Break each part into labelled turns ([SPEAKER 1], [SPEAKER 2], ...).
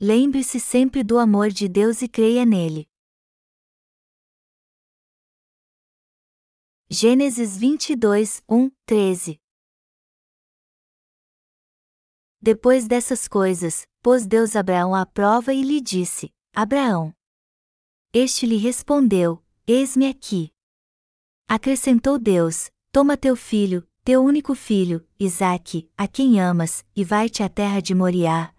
[SPEAKER 1] lembre-se sempre do amor de Deus e creia nele. Gênesis 22, 1, 13 Depois dessas coisas, pôs Deus Abraão à prova e lhe disse: Abraão. Este lhe respondeu: Eis-me aqui. Acrescentou Deus: Toma teu filho, teu único filho, Isaque, a quem amas, e vai-te à terra de Moriá,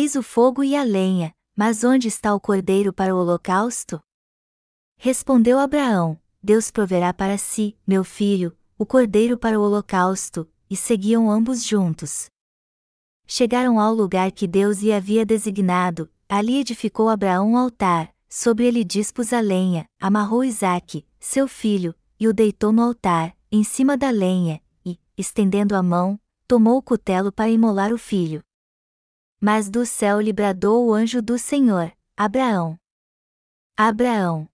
[SPEAKER 1] Eis o fogo e a lenha, mas onde está o cordeiro para o holocausto? Respondeu Abraão, Deus proverá para si, meu filho, o cordeiro para o holocausto, e seguiam ambos juntos. Chegaram ao lugar que Deus lhe havia designado, ali edificou Abraão um altar, sobre ele dispôs a lenha, amarrou Isaque, seu filho, e o deitou no altar, em cima da lenha, e, estendendo a mão, tomou o cutelo para imolar o filho. Mas do céu lhe bradou o anjo do Senhor, Abraão. Abraão.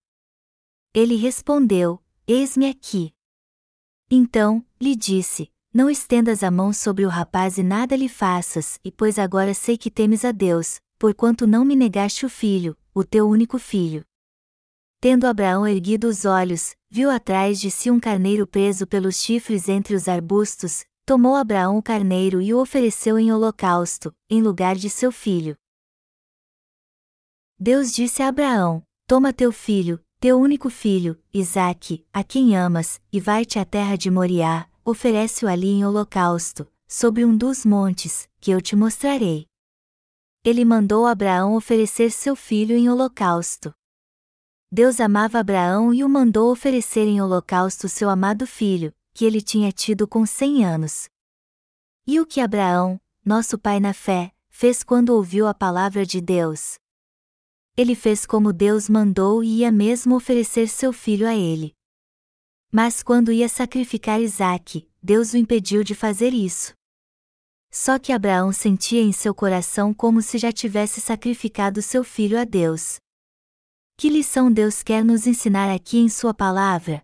[SPEAKER 1] Ele respondeu: Eis-me aqui. Então, lhe disse: não estendas a mão sobre o rapaz e nada lhe faças, e pois agora sei que temes a Deus, porquanto não me negaste o filho, o teu único filho. Tendo Abraão erguido os olhos, viu atrás de si um carneiro preso pelos chifres entre os arbustos, tomou Abraão o carneiro e o ofereceu em holocausto, em lugar de seu filho. Deus disse a Abraão: Toma teu filho, teu único filho, Isaque, a quem amas, e vai-te à terra de Moriá, oferece-o ali em holocausto, sobre um dos montes, que eu te mostrarei. Ele mandou Abraão oferecer seu filho em holocausto. Deus amava Abraão e o mandou oferecer em holocausto seu amado filho, que ele tinha tido com cem anos. E o que Abraão, nosso pai na fé, fez quando ouviu a palavra de Deus? Ele fez como Deus mandou e ia mesmo oferecer seu filho a ele. Mas quando ia sacrificar Isaque, Deus o impediu de fazer isso. Só que Abraão sentia em seu coração como se já tivesse sacrificado seu filho a Deus. Que lição Deus quer nos ensinar aqui em Sua palavra?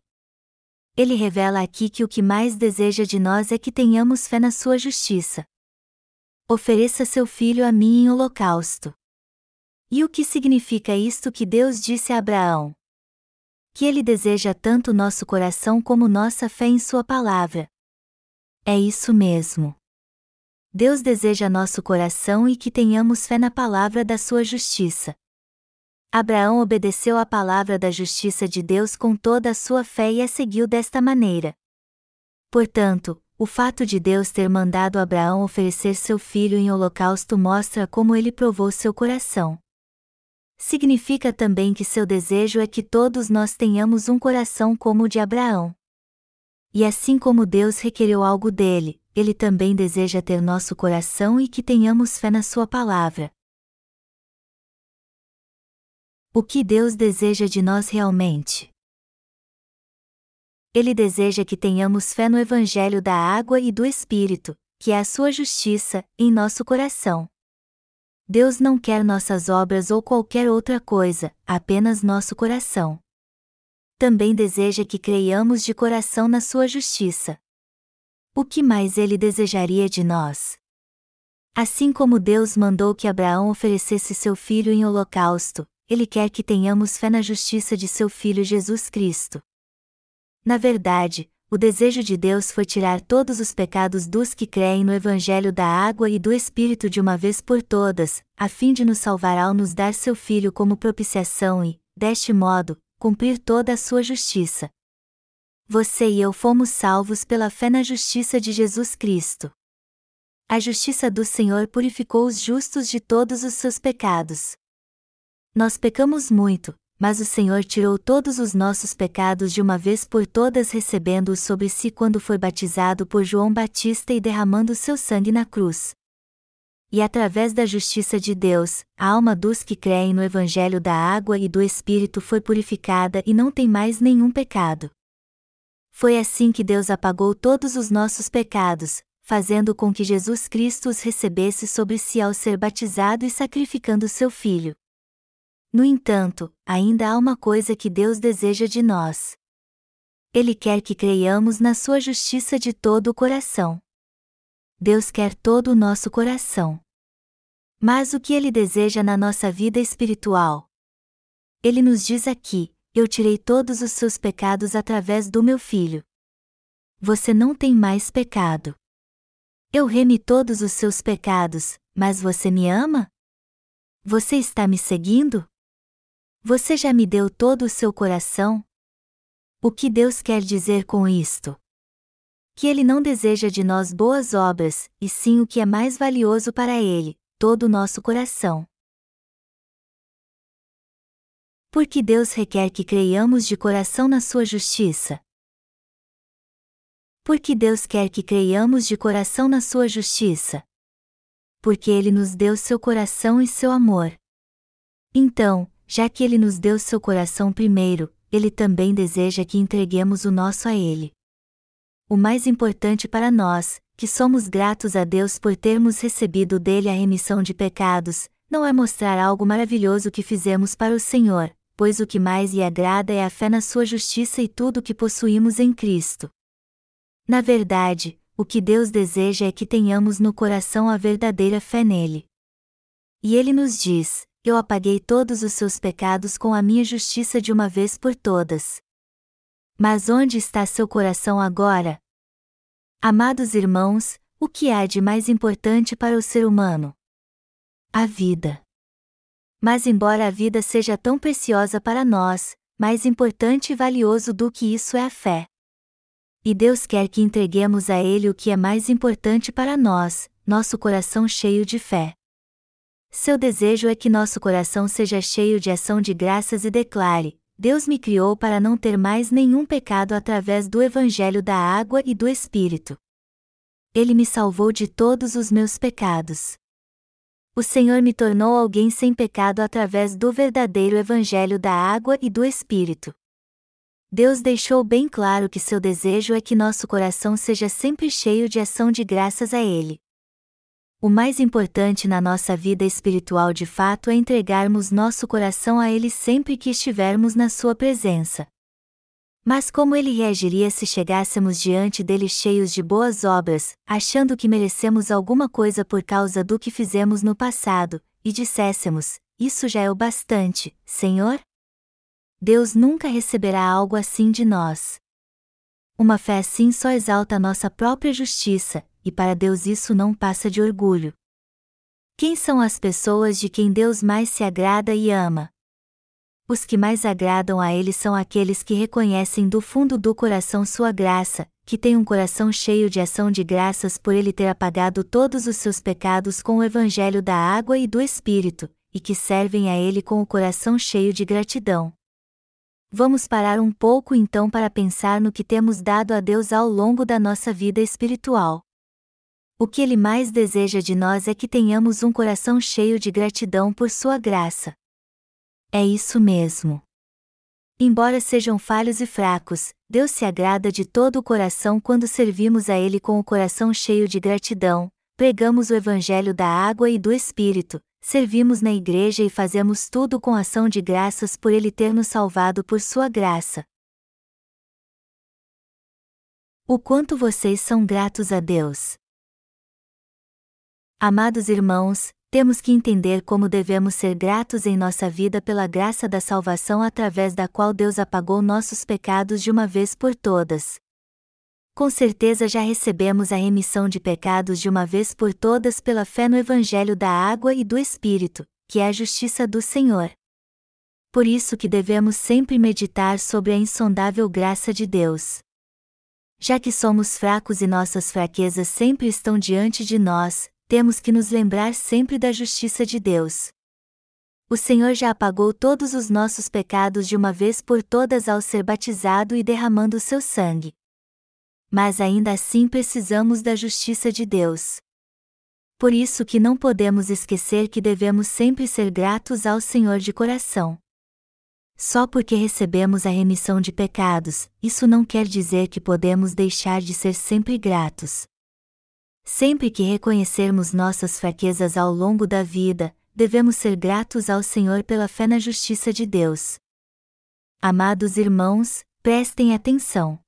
[SPEAKER 1] Ele revela aqui que o que mais deseja de nós é que tenhamos fé na Sua justiça. Ofereça seu filho a mim em holocausto. E o que significa isto que Deus disse a Abraão? que Ele deseja tanto nosso coração como nossa fé em Sua palavra. É isso mesmo. Deus deseja nosso coração e que tenhamos fé na palavra da Sua justiça. Abraão obedeceu à palavra da justiça de Deus com toda a sua fé e a seguiu desta maneira. Portanto, o fato de Deus ter mandado Abraão oferecer seu filho em holocausto mostra como ele provou seu coração significa também que seu desejo é que todos nós tenhamos um coração como o de Abraão. E assim como Deus requereu algo dele, ele também deseja ter nosso coração e que tenhamos fé na sua palavra. O que Deus deseja de nós realmente? Ele deseja que tenhamos fé no Evangelho da água e do Espírito, que é a sua justiça, em nosso coração. Deus não quer nossas obras ou qualquer outra coisa, apenas nosso coração. Também deseja que creiamos de coração na sua justiça. O que mais ele desejaria de nós? Assim como Deus mandou que Abraão oferecesse seu filho em holocausto, ele quer que tenhamos fé na justiça de seu filho Jesus Cristo. Na verdade, o desejo de Deus foi tirar todos os pecados dos que creem no Evangelho da água e do Espírito de uma vez por todas, a fim de nos salvar ao nos dar seu Filho como propiciação e, deste modo, cumprir toda a sua justiça. Você e eu fomos salvos pela fé na justiça de Jesus Cristo. A justiça do Senhor purificou os justos de todos os seus pecados. Nós pecamos muito, mas o Senhor tirou todos os nossos pecados de uma vez por todas, recebendo-os sobre si quando foi batizado por João Batista e derramando seu sangue na cruz. E através da justiça de Deus, a alma dos que creem no Evangelho da água e do Espírito foi purificada e não tem mais nenhum pecado. Foi assim que Deus apagou todos os nossos pecados, fazendo com que Jesus Cristo os recebesse sobre si ao ser batizado e sacrificando seu Filho. No entanto, ainda há uma coisa que Deus deseja de nós. Ele quer que creiamos na sua justiça de todo o coração. Deus quer todo o nosso coração. Mas o que ele deseja na nossa vida espiritual? Ele nos diz aqui: Eu tirei todos os seus pecados através do meu filho. Você não tem mais pecado. Eu remi todos os seus pecados, mas você me ama? Você está me seguindo? Você já me deu todo o seu coração? O que Deus quer dizer com isto? Que Ele não deseja de nós boas obras, e sim o que é mais valioso para Ele, todo o nosso coração. Porque Deus requer que creiamos de coração na Sua justiça. Porque Deus quer que creiamos de coração na Sua justiça. Porque Ele nos deu seu coração e seu amor. Então, já que ele nos deu seu coração primeiro, ele também deseja que entreguemos o nosso a ele. O mais importante para nós, que somos gratos a Deus por termos recebido dele a remissão de pecados, não é mostrar algo maravilhoso que fizemos para o Senhor, pois o que mais lhe agrada é a fé na sua justiça e tudo o que possuímos em Cristo. Na verdade, o que Deus deseja é que tenhamos no coração a verdadeira fé nele. E ele nos diz: eu apaguei todos os seus pecados com a minha justiça de uma vez por todas. Mas onde está seu coração agora? Amados irmãos, o que há de mais importante para o ser humano? A vida. Mas, embora a vida seja tão preciosa para nós, mais importante e valioso do que isso é a fé. E Deus quer que entreguemos a Ele o que é mais importante para nós, nosso coração cheio de fé. Seu desejo é que nosso coração seja cheio de ação de graças e declare: Deus me criou para não ter mais nenhum pecado através do Evangelho da água e do Espírito. Ele me salvou de todos os meus pecados. O Senhor me tornou alguém sem pecado através do verdadeiro Evangelho da água e do Espírito. Deus deixou bem claro que seu desejo é que nosso coração seja sempre cheio de ação de graças a Ele. O mais importante na nossa vida espiritual de fato é entregarmos nosso coração a Ele sempre que estivermos na Sua presença. Mas como ele reagiria se chegássemos diante dele cheios de boas obras, achando que merecemos alguma coisa por causa do que fizemos no passado, e disséssemos: Isso já é o bastante, Senhor? Deus nunca receberá algo assim de nós. Uma fé assim só exalta nossa própria justiça, e para Deus isso não passa de orgulho. Quem são as pessoas de quem Deus mais se agrada e ama? Os que mais agradam a Ele são aqueles que reconhecem do fundo do coração Sua graça, que têm um coração cheio de ação de graças por Ele ter apagado todos os seus pecados com o Evangelho da água e do Espírito, e que servem a Ele com o coração cheio de gratidão. Vamos parar um pouco então para pensar no que temos dado a Deus ao longo da nossa vida espiritual. O que Ele mais deseja de nós é que tenhamos um coração cheio de gratidão por Sua graça. É isso mesmo. Embora sejam falhos e fracos, Deus se agrada de todo o coração quando servimos a Ele com o coração cheio de gratidão, pregamos o Evangelho da água e do Espírito, servimos na igreja e fazemos tudo com ação de graças por Ele ter nos salvado por Sua graça. O quanto vocês são gratos a Deus! Amados irmãos, temos que entender como devemos ser gratos em nossa vida pela graça da salvação através da qual Deus apagou nossos pecados de uma vez por todas. com certeza já recebemos a remissão de pecados de uma vez por todas pela fé no Evangelho da água e do Espírito, que é a justiça do Senhor. Por isso que devemos sempre meditar sobre a insondável graça de Deus. Já que somos fracos e nossas fraquezas sempre estão diante de nós, temos que nos lembrar sempre da justiça de Deus. O Senhor já apagou todos os nossos pecados de uma vez por todas ao ser batizado e derramando seu sangue mas ainda assim precisamos da justiça de Deus. Por isso que não podemos esquecer que devemos sempre ser gratos ao Senhor de coração. Só porque recebemos a remissão de pecados, isso não quer dizer que podemos deixar de ser sempre gratos. Sempre que reconhecermos nossas fraquezas ao longo da vida, devemos ser gratos ao Senhor pela fé na justiça de Deus. Amados irmãos, prestem atenção.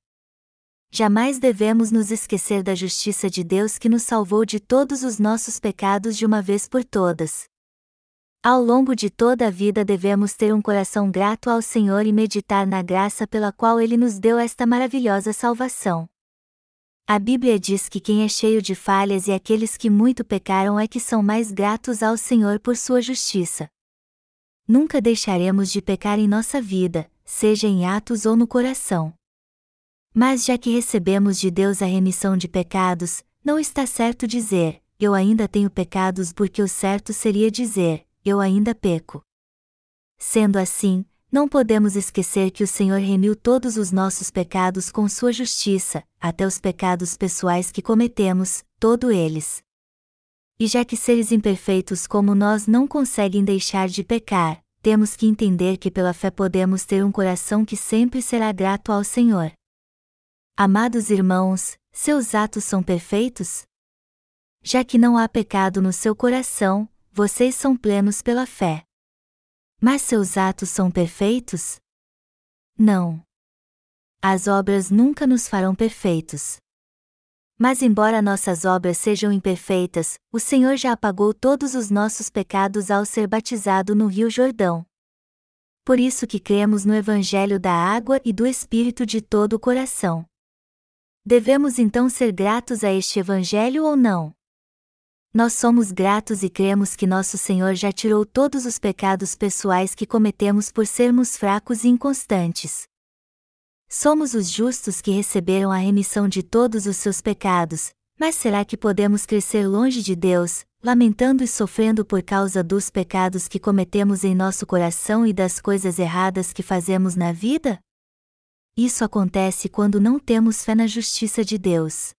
[SPEAKER 1] Jamais devemos nos esquecer da justiça de Deus que nos salvou de todos os nossos pecados de uma vez por todas. Ao longo de toda a vida devemos ter um coração grato ao Senhor e meditar na graça pela qual Ele nos deu esta maravilhosa salvação. A Bíblia diz que quem é cheio de falhas e aqueles que muito pecaram é que são mais gratos ao Senhor por sua justiça. Nunca deixaremos de pecar em nossa vida, seja em atos ou no coração. Mas já que recebemos de Deus a remissão de pecados, não está certo dizer, eu ainda tenho pecados porque o certo seria dizer, eu ainda peco. Sendo assim, não podemos esquecer que o Senhor remiu todos os nossos pecados com sua justiça, até os pecados pessoais que cometemos, todos eles. E já que seres imperfeitos como nós não conseguem deixar de pecar, temos que entender que pela fé podemos ter um coração que sempre será grato ao Senhor. Amados irmãos, seus atos são perfeitos? Já que não há pecado no seu coração, vocês são plenos pela fé. Mas seus atos são perfeitos? Não. As obras nunca nos farão perfeitos. Mas, embora nossas obras sejam imperfeitas, o Senhor já apagou todos os nossos pecados ao ser batizado no Rio Jordão. Por isso que cremos no Evangelho da água e do Espírito de todo o coração. Devemos então ser gratos a este Evangelho ou não? Nós somos gratos e cremos que nosso Senhor já tirou todos os pecados pessoais que cometemos por sermos fracos e inconstantes. Somos os justos que receberam a remissão de todos os seus pecados, mas será que podemos crescer longe de Deus, lamentando e sofrendo por causa dos pecados que cometemos em nosso coração e das coisas erradas que fazemos na vida? Isso acontece quando não temos fé na justiça de Deus.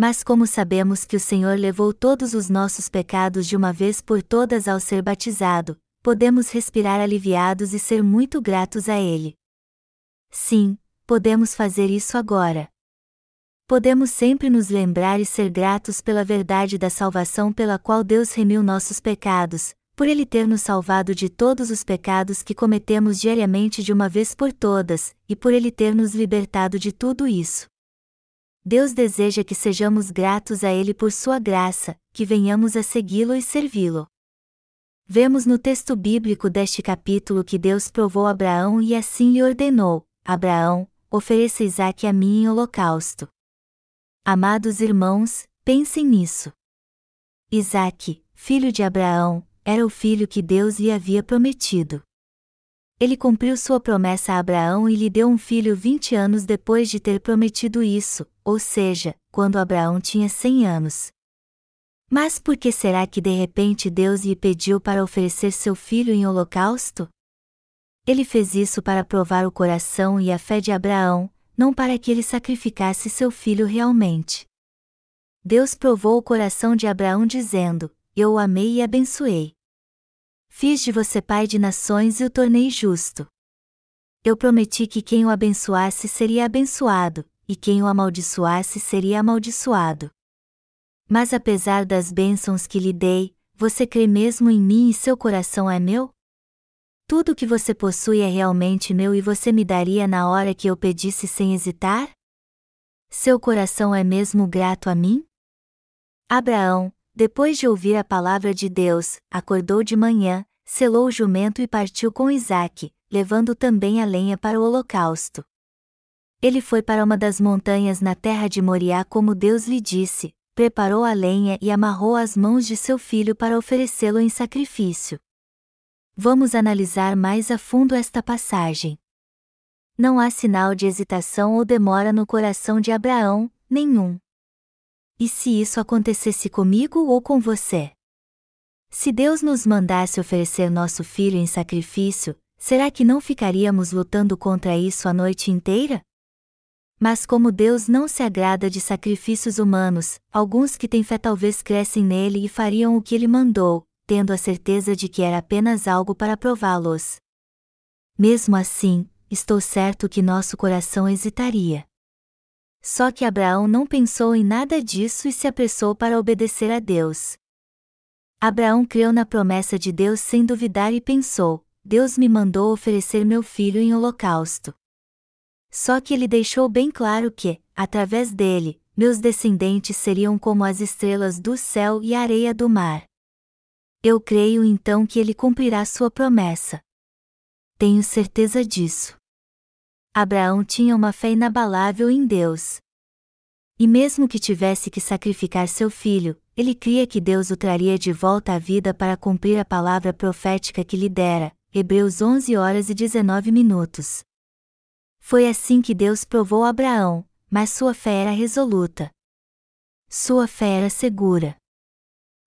[SPEAKER 1] Mas como sabemos que o Senhor levou todos os nossos pecados de uma vez por todas ao ser batizado, podemos respirar aliviados e ser muito gratos a Ele. Sim, podemos fazer isso agora. Podemos sempre nos lembrar e ser gratos pela verdade da salvação pela qual Deus remiu nossos pecados, por Ele ter nos salvado de todos os pecados que cometemos diariamente de uma vez por todas, e por Ele ter nos libertado de tudo isso. Deus deseja que sejamos gratos a Ele por Sua graça, que venhamos a segui-lo e servi-lo. Vemos no texto bíblico deste capítulo que Deus provou Abraão e assim lhe ordenou: Abraão, ofereça Isaque a mim em holocausto. Amados irmãos, pensem nisso. Isaque, filho de Abraão, era o filho que Deus lhe havia prometido. Ele cumpriu sua promessa a Abraão e lhe deu um filho vinte anos depois de ter prometido isso, ou seja, quando Abraão tinha cem anos. Mas por que será que de repente Deus lhe pediu para oferecer seu filho em holocausto? Ele fez isso para provar o coração e a fé de Abraão, não para que ele sacrificasse seu filho realmente. Deus provou o coração de Abraão dizendo: Eu o amei e abençoei. Fiz de você pai de nações e o tornei justo. Eu prometi que quem o abençoasse seria abençoado, e quem o amaldiçoasse seria amaldiçoado. Mas apesar das bênçãos que lhe dei, você crê mesmo em mim e seu coração é meu? Tudo que você possui é realmente meu e você me daria na hora que eu pedisse sem hesitar? Seu coração é mesmo grato a mim? Abraão, depois de ouvir a palavra de Deus, acordou de manhã, selou o jumento e partiu com Isaque, levando também a lenha para o holocausto. Ele foi para uma das montanhas na terra de Moriá como Deus lhe disse, preparou a lenha e amarrou as mãos de seu filho para oferecê-lo em sacrifício. Vamos analisar mais a fundo esta passagem. Não há sinal de hesitação ou demora no coração de Abraão, nenhum. E se isso acontecesse comigo ou com você? Se Deus nos mandasse oferecer nosso filho em sacrifício, será que não ficaríamos lutando contra isso a noite inteira? Mas como Deus não se agrada de sacrifícios humanos, alguns que têm fé talvez crescem nele e fariam o que ele mandou, tendo a certeza de que era apenas algo para prová-los. Mesmo assim, estou certo que nosso coração hesitaria. Só que Abraão não pensou em nada disso e se apressou para obedecer a Deus. Abraão creu na promessa de Deus sem duvidar e pensou: Deus me mandou oferecer meu filho em holocausto. Só que ele deixou bem claro que, através dele, meus descendentes seriam como as estrelas do céu e a areia do mar. Eu creio então que ele cumprirá sua promessa. Tenho certeza disso. Abraão tinha uma fé inabalável em Deus. E mesmo que tivesse que sacrificar seu filho, ele cria que Deus o traria de volta à vida para cumprir a palavra profética que lhe dera. Hebreus 11 horas e 19 minutos. Foi assim que Deus provou Abraão, mas sua fé era resoluta. Sua fé era segura.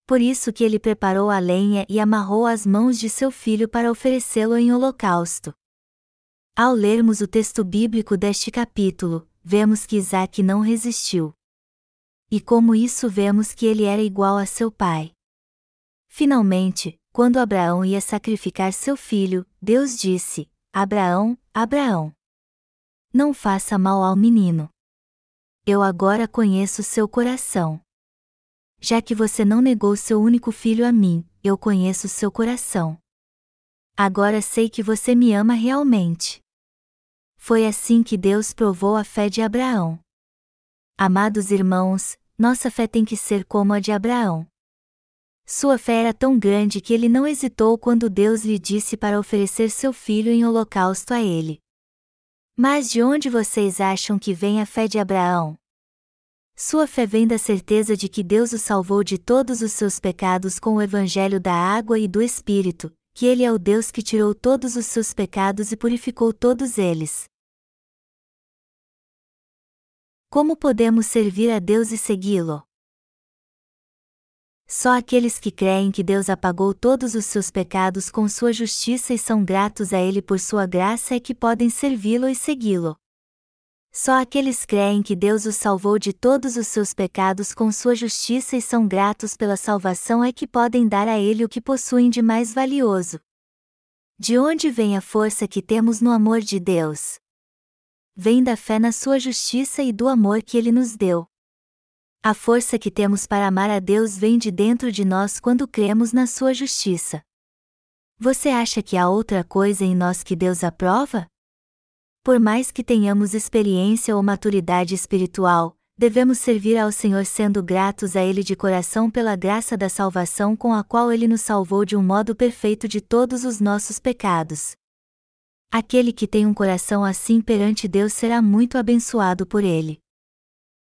[SPEAKER 1] Por isso que ele preparou a lenha e amarrou as mãos de seu filho para oferecê-lo em holocausto. Ao lermos o texto bíblico deste capítulo, vemos que Isaac não resistiu. E como isso vemos que ele era igual a seu pai. Finalmente, quando Abraão ia sacrificar seu filho, Deus disse: Abraão, Abraão. Não faça mal ao menino. Eu agora conheço seu coração. Já que você não negou seu único filho a mim, eu conheço seu coração. Agora sei que você me ama realmente. Foi assim que Deus provou a fé de Abraão. Amados irmãos, nossa fé tem que ser como a de Abraão. Sua fé era tão grande que ele não hesitou quando Deus lhe disse para oferecer seu filho em holocausto a ele. Mas de onde vocês acham que vem a fé de Abraão? Sua fé vem da certeza de que Deus o salvou de todos os seus pecados com o evangelho da água e do Espírito, que Ele é o Deus que tirou todos os seus pecados e purificou todos eles. Como podemos servir a Deus e segui-lo? Só aqueles que creem que Deus apagou todos os seus pecados com sua justiça e são gratos a Ele por sua graça é que podem servi-lo e segui-lo. Só aqueles creem que Deus os salvou de todos os seus pecados com sua justiça e são gratos pela salvação é que podem dar a Ele o que possuem de mais valioso. De onde vem a força que temos no amor de Deus? Vem da fé na sua justiça e do amor que Ele nos deu. A força que temos para amar a Deus vem de dentro de nós quando cremos na Sua justiça. Você acha que há outra coisa em nós que Deus aprova? Por mais que tenhamos experiência ou maturidade espiritual, devemos servir ao Senhor sendo gratos a Ele de coração pela graça da salvação com a qual Ele nos salvou de um modo perfeito de todos os nossos pecados. Aquele que tem um coração assim perante Deus será muito abençoado por Ele.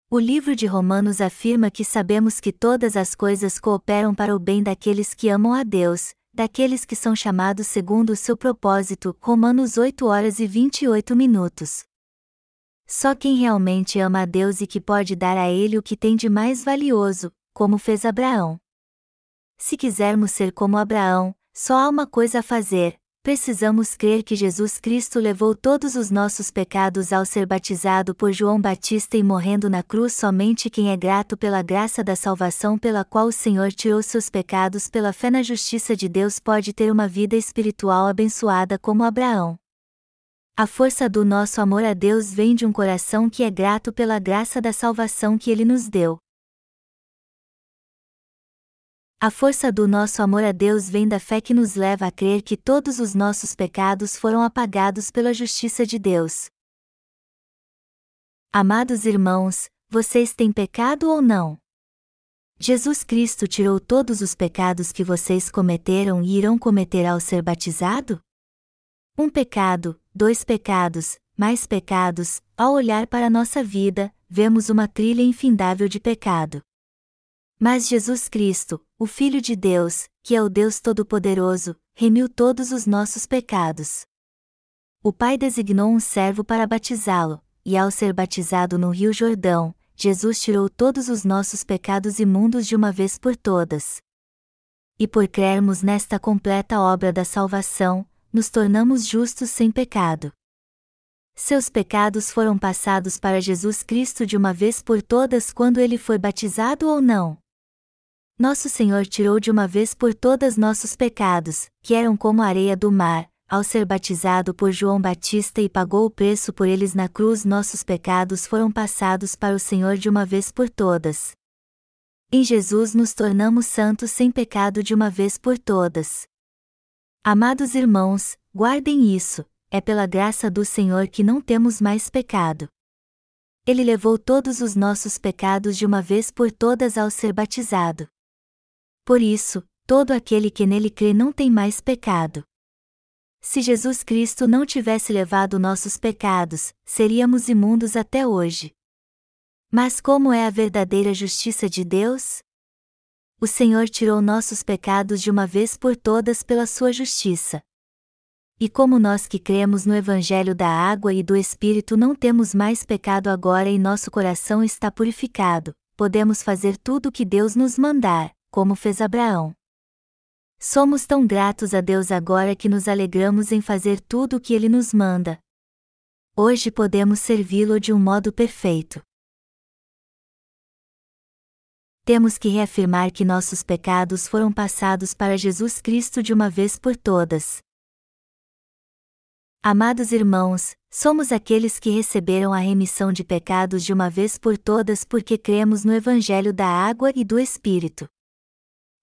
[SPEAKER 1] O livro de Romanos afirma que sabemos que todas as coisas cooperam para o bem daqueles que amam a Deus, daqueles que são chamados segundo o seu propósito. Romanos 8 horas e 28 minutos. Só quem realmente ama a Deus e que pode dar a Ele o que tem de mais valioso, como fez Abraão. Se quisermos ser como Abraão, só há uma coisa a fazer: precisamos crer que Jesus Cristo levou todos os nossos pecados ao ser batizado por João Batista e morrendo na cruz. Somente quem é grato pela graça da salvação pela qual o Senhor tirou seus pecados pela fé na justiça de Deus pode ter uma vida espiritual abençoada como Abraão. A força do nosso amor a Deus vem de um coração que é grato pela graça da salvação que Ele nos deu. A força do nosso amor a Deus vem da fé que nos leva a crer que todos os nossos pecados foram apagados pela justiça de Deus. Amados irmãos, vocês têm pecado ou não? Jesus Cristo tirou todos os pecados que vocês cometeram e irão cometer ao ser batizado? Um pecado, dois pecados, mais pecados, ao olhar para nossa vida, vemos uma trilha infindável de pecado. Mas Jesus Cristo, o Filho de Deus, que é o Deus Todo-Poderoso, remiu todos os nossos pecados. O Pai designou um servo para batizá-lo, e ao ser batizado no Rio Jordão, Jesus tirou todos os nossos pecados imundos de uma vez por todas. E por crermos nesta completa obra da salvação, nos tornamos justos sem pecado. Seus pecados foram passados para Jesus Cristo de uma vez por todas quando ele foi batizado ou não? Nosso Senhor tirou de uma vez por todas nossos pecados, que eram como a areia do mar, ao ser batizado por João Batista e pagou o preço por eles na cruz, nossos pecados foram passados para o Senhor de uma vez por todas. Em Jesus nos tornamos santos sem pecado de uma vez por todas. Amados irmãos, guardem isso, é pela graça do Senhor que não temos mais pecado. Ele levou todos os nossos pecados de uma vez por todas ao ser batizado. Por isso, todo aquele que nele crê não tem mais pecado. Se Jesus Cristo não tivesse levado nossos pecados, seríamos imundos até hoje. Mas como é a verdadeira justiça de Deus? O Senhor tirou nossos pecados de uma vez por todas pela sua justiça. E como nós que cremos no Evangelho da água e do Espírito não temos mais pecado agora e nosso coração está purificado, podemos fazer tudo o que Deus nos mandar como fez Abraão. Somos tão gratos a Deus agora que nos alegramos em fazer tudo o que Ele nos manda. Hoje podemos servi-lo de um modo perfeito. Temos que reafirmar que nossos pecados foram passados para Jesus Cristo de uma vez por todas. Amados irmãos, somos aqueles que receberam a remissão de pecados de uma vez por todas porque cremos no Evangelho da Água e do Espírito.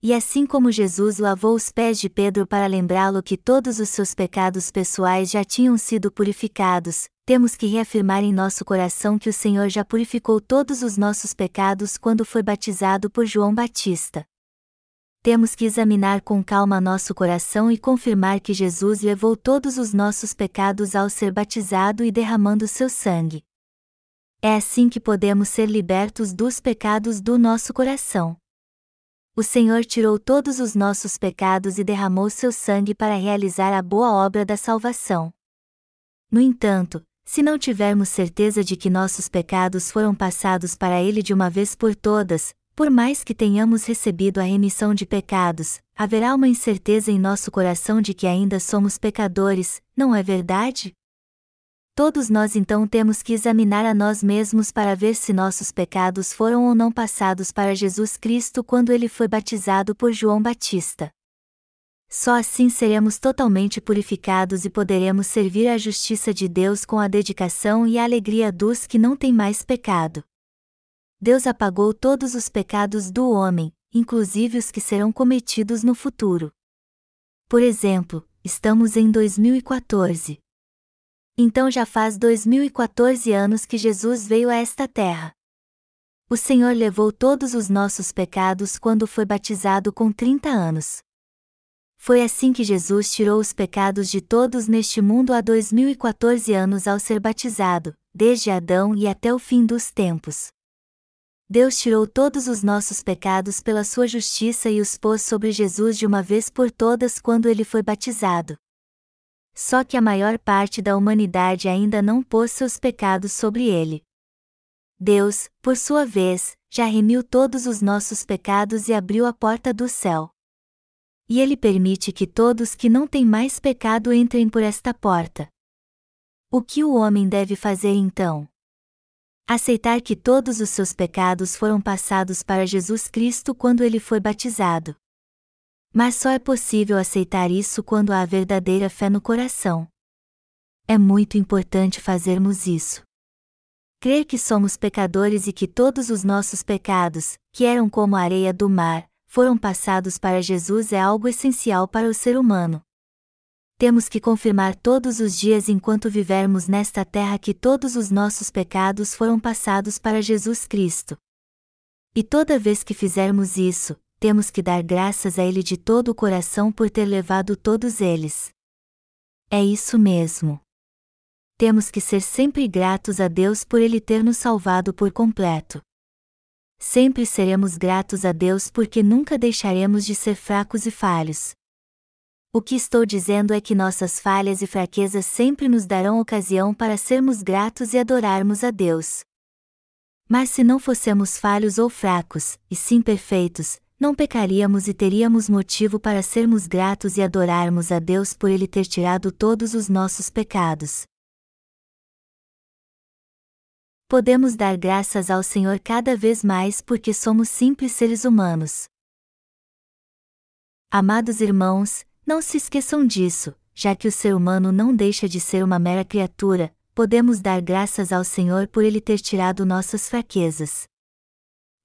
[SPEAKER 1] E assim como Jesus lavou os pés de Pedro para lembrá-lo que todos os seus pecados pessoais já tinham sido purificados, temos que reafirmar em nosso coração que o Senhor já purificou todos os nossos pecados quando foi batizado por João Batista. Temos que examinar com calma nosso coração e confirmar que Jesus levou todos os nossos pecados ao ser batizado e derramando seu sangue. É assim que podemos ser libertos dos pecados do nosso coração o Senhor tirou todos os nossos pecados e derramou seu sangue para realizar a boa obra da salvação. No entanto, se não tivermos certeza de que nossos pecados foram passados para Ele de uma vez por todas, por mais que tenhamos recebido a remissão de pecados, haverá uma incerteza em nosso coração de que ainda somos pecadores, não é verdade? Todos nós então temos que examinar a nós mesmos para ver se nossos pecados foram ou não passados para Jesus Cristo quando ele foi batizado por João Batista. Só assim seremos totalmente purificados e poderemos servir à justiça de Deus com a dedicação e a alegria dos que não têm mais pecado. Deus apagou todos os pecados do homem, inclusive os que serão cometidos no futuro. Por exemplo, estamos em 2014. Então já faz 2014 anos que Jesus veio a esta terra. O Senhor levou todos os nossos pecados quando foi batizado com 30 anos. Foi assim que Jesus tirou os pecados de todos neste mundo há 2014 anos ao ser batizado, desde Adão e até o fim dos tempos. Deus tirou todos os nossos pecados pela sua justiça e os pôs sobre Jesus de uma vez por todas quando ele foi batizado. Só que a maior parte da humanidade ainda não pôs seus pecados sobre ele. Deus, por sua vez, já remiu todos os nossos pecados e abriu a porta do céu. E ele permite que todos que não têm mais pecado entrem por esta porta. O que o homem deve fazer então? Aceitar que todos os seus pecados foram passados para Jesus Cristo quando ele foi batizado. Mas só é possível aceitar isso quando há verdadeira fé no coração. É muito importante fazermos isso. Crer que somos pecadores e que todos os nossos pecados, que eram como a areia do mar, foram passados para Jesus é algo essencial para o ser humano. Temos que confirmar todos os dias enquanto vivermos nesta terra que todos os nossos pecados foram passados para Jesus Cristo. E toda vez que fizermos isso, temos que dar graças a Ele de todo o coração por ter levado todos eles. É isso mesmo. temos que ser sempre gratos a Deus por Ele ter nos salvado por completo. Sempre seremos gratos a Deus porque nunca deixaremos de ser fracos e falhos. O que estou dizendo é que nossas falhas e fraquezas sempre nos darão ocasião para sermos gratos e adorarmos a Deus. Mas se não fossemos falhos ou fracos, e sim perfeitos, não pecaríamos e teríamos motivo para sermos gratos e adorarmos a Deus por Ele ter tirado todos os nossos pecados. Podemos dar graças ao Senhor cada vez mais porque somos simples seres humanos. Amados irmãos, não se esqueçam disso, já que o ser humano não deixa de ser uma mera criatura, podemos dar graças ao Senhor por ele ter tirado nossas fraquezas.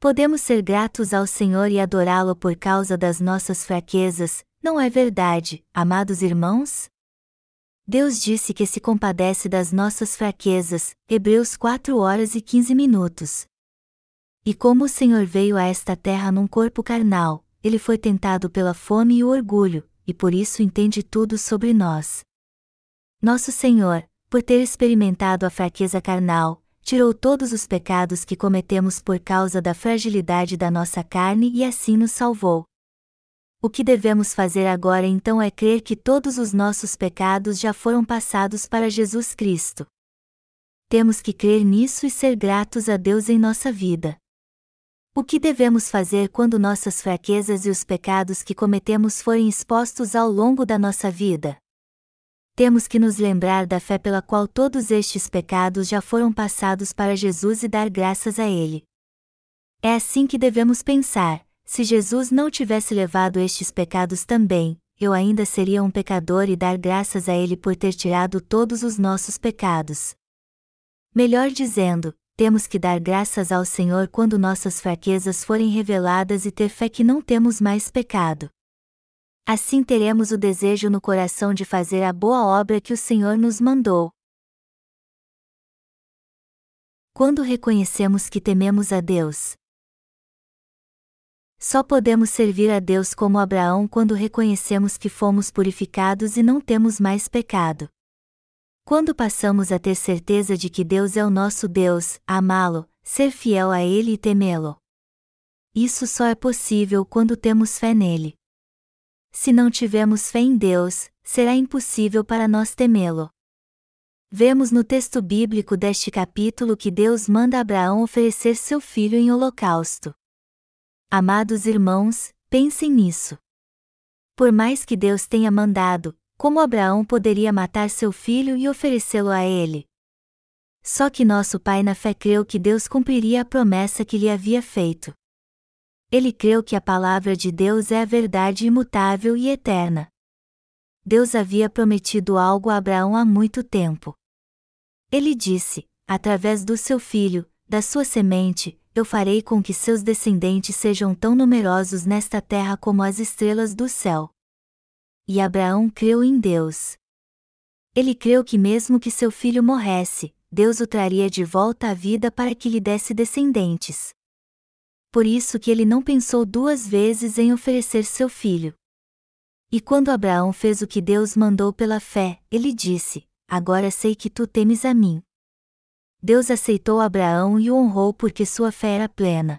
[SPEAKER 1] Podemos ser gratos ao Senhor e adorá-lo por causa das nossas fraquezas, não é verdade, amados irmãos? Deus disse que se compadece das nossas fraquezas, Hebreus 4 horas e 15 minutos. E como o Senhor veio a esta terra num corpo carnal, ele foi tentado pela fome e o orgulho, e por isso entende tudo sobre nós. Nosso Senhor, por ter experimentado a fraqueza carnal, tirou todos os pecados que cometemos por causa da fragilidade da nossa carne e assim nos salvou. O que devemos fazer agora então é crer que todos os nossos pecados já foram passados para Jesus Cristo. Temos que crer nisso e ser gratos a Deus em nossa vida. O que devemos fazer quando nossas fraquezas e os pecados que cometemos forem expostos ao longo da nossa vida? Temos que nos lembrar da fé pela qual todos estes pecados já foram passados para Jesus e dar graças a Ele. É assim que devemos pensar: se Jesus não tivesse levado estes pecados também, eu ainda seria um pecador e dar graças a Ele por ter tirado todos os nossos pecados. Melhor dizendo, temos que dar graças ao Senhor quando nossas fraquezas forem reveladas e ter fé que não temos mais pecado. Assim teremos o desejo no coração de fazer a boa obra que o Senhor nos mandou. Quando reconhecemos que tememos a Deus, só podemos servir a Deus como Abraão quando reconhecemos que fomos purificados e não temos mais pecado. Quando passamos a ter certeza de que Deus é o nosso Deus, amá-lo, ser fiel a Ele e temê-lo. Isso só é possível quando temos fé nele. Se não tivermos fé em Deus, será impossível para nós temê-lo. Vemos no texto bíblico deste capítulo que Deus manda Abraão oferecer seu filho em holocausto. Amados irmãos, pensem nisso. Por mais que Deus tenha mandado, como Abraão poderia matar seu filho e oferecê-lo a ele? Só que nosso pai na fé creu que Deus cumpriria a promessa que lhe havia feito. Ele creu que a palavra de Deus é a verdade imutável e eterna. Deus havia prometido algo a Abraão há muito tempo. Ele disse: através do seu filho, da sua semente, eu farei com que seus descendentes sejam tão numerosos nesta terra como as estrelas do céu. E Abraão creu em Deus. Ele creu que mesmo que seu filho morresse, Deus o traria de volta à vida para que lhe desse descendentes. Por isso que ele não pensou duas vezes em oferecer seu filho. E quando Abraão fez o que Deus mandou pela fé, ele disse: Agora sei que tu temes a mim. Deus aceitou Abraão e o honrou porque sua fé era plena.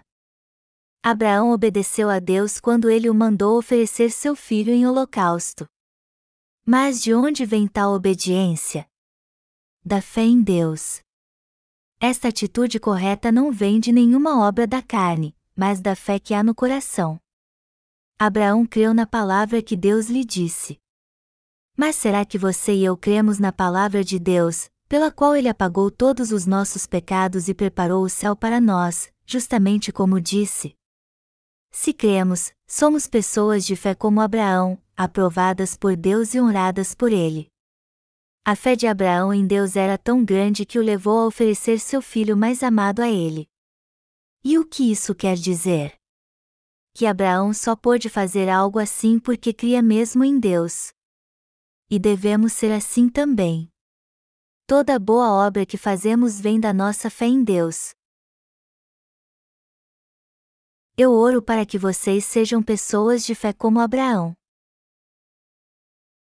[SPEAKER 1] Abraão obedeceu a Deus quando ele o mandou oferecer seu filho em holocausto. Mas de onde vem tal obediência? Da fé em Deus. Esta atitude correta não vem de nenhuma obra da carne, mas da fé que há no coração. Abraão creu na palavra que Deus lhe disse. Mas será que você e eu cremos na palavra de Deus, pela qual ele apagou todos os nossos pecados e preparou o céu para nós, justamente como disse? Se cremos, somos pessoas de fé como Abraão, aprovadas por Deus e honradas por Ele. A fé de Abraão em Deus era tão grande que o levou a oferecer seu filho mais amado a ele. E o que isso quer dizer? Que Abraão só pôde fazer algo assim porque cria mesmo em Deus. E devemos ser assim também. Toda boa obra que fazemos vem da nossa fé em Deus. Eu oro para que vocês sejam pessoas de fé como Abraão.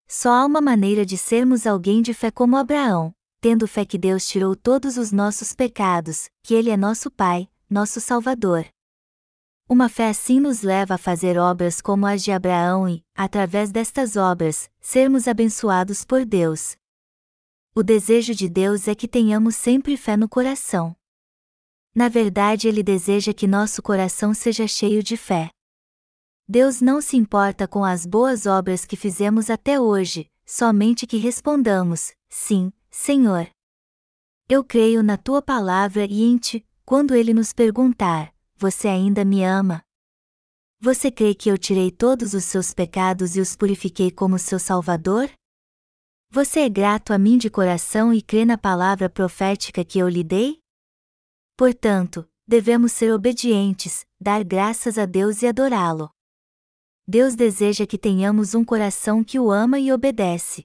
[SPEAKER 1] Só há uma maneira de sermos alguém de fé como Abraão: tendo fé que Deus tirou todos os nossos pecados, que Ele é nosso Pai, nosso Salvador. Uma fé assim nos leva a fazer obras como as de Abraão e, através destas obras, sermos abençoados por Deus. O desejo de Deus é que tenhamos sempre fé no coração. Na verdade, Ele deseja que nosso coração seja cheio de fé. Deus não se importa com as boas obras que fizemos até hoje, somente que respondamos: Sim, Senhor. Eu creio na tua palavra e em ti, quando ele nos perguntar: Você ainda me ama? Você crê que eu tirei todos os seus pecados e os purifiquei como seu Salvador? Você é grato a mim de coração e crê na palavra profética que eu lhe dei? Portanto, devemos ser obedientes, dar graças a Deus e adorá-lo. Deus deseja que tenhamos um coração que o ama e obedece.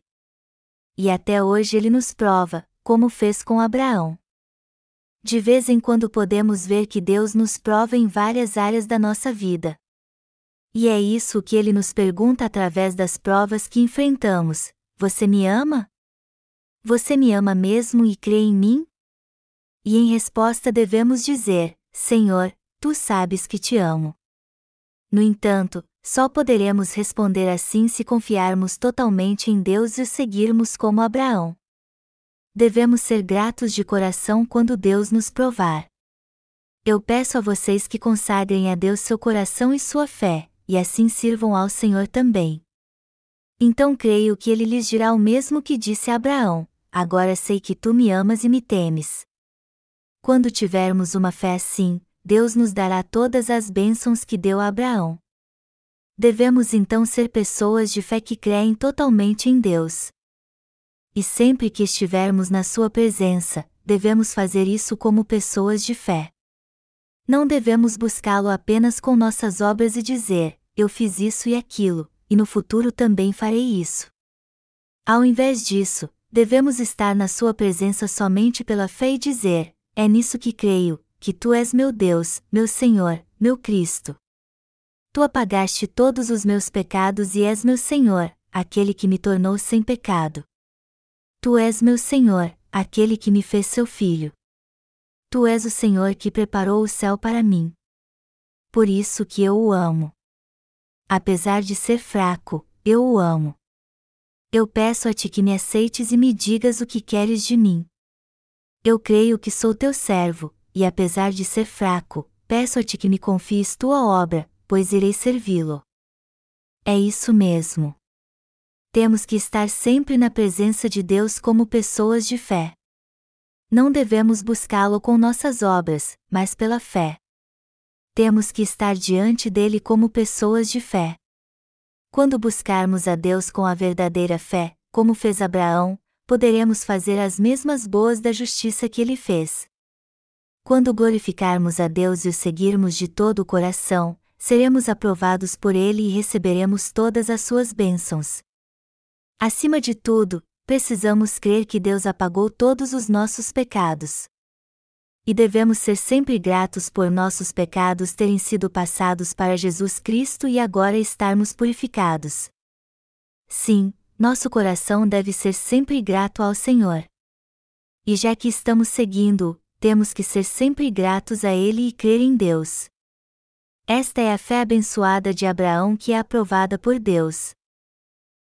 [SPEAKER 1] E até hoje ele nos prova, como fez com Abraão. De vez em quando podemos ver que Deus nos prova em várias áreas da nossa vida. E é isso que ele nos pergunta através das provas que enfrentamos: Você me ama? Você me ama mesmo e crê em mim? E em resposta devemos dizer: Senhor, tu sabes que te amo. No entanto, só poderemos responder assim se confiarmos totalmente em Deus e o seguirmos como Abraão. Devemos ser gratos de coração quando Deus nos provar. Eu peço a vocês que consagrem a Deus seu coração e sua fé, e assim sirvam ao Senhor também. Então creio que ele lhes dirá o mesmo que disse a Abraão: Agora sei que tu me amas e me temes. Quando tivermos uma fé assim, Deus nos dará todas as bênçãos que deu a Abraão. Devemos então ser pessoas de fé que creem totalmente em Deus. E sempre que estivermos na Sua presença, devemos fazer isso como pessoas de fé. Não devemos buscá-lo apenas com nossas obras e dizer, eu fiz isso e aquilo, e no futuro também farei isso. Ao invés disso, devemos estar na Sua presença somente pela fé e dizer, é nisso que creio, que tu és meu Deus, meu Senhor, meu Cristo. Tu apagaste todos os meus pecados e és meu Senhor, aquele que me tornou sem pecado. Tu és meu Senhor, aquele que me fez seu filho. Tu és o Senhor que preparou o céu para mim. Por isso que eu o amo. Apesar de ser fraco, eu o amo. Eu peço a ti que me aceites e me digas o que queres de mim. Eu creio que sou teu servo, e apesar de ser fraco, peço a ti que me confies tua obra, pois irei servi-lo. É isso mesmo. Temos que estar sempre na presença de Deus como pessoas de fé. Não devemos buscá-lo com nossas obras, mas pela fé. Temos que estar diante dele como pessoas de fé. Quando buscarmos a Deus com a verdadeira fé, como fez Abraão, poderemos fazer as mesmas boas da justiça que ele fez. Quando glorificarmos a Deus e o seguirmos de todo o coração, seremos aprovados por Ele e receberemos todas as suas bênçãos. Acima de tudo, precisamos crer que Deus apagou todos os nossos pecados. E devemos ser sempre gratos por nossos pecados terem sido passados para Jesus Cristo e agora estarmos purificados. Sim, nosso coração deve ser sempre grato ao Senhor. E já que estamos seguindo-o, temos que ser sempre gratos a Ele e crer em Deus. Esta é a fé abençoada de Abraão que é aprovada por Deus.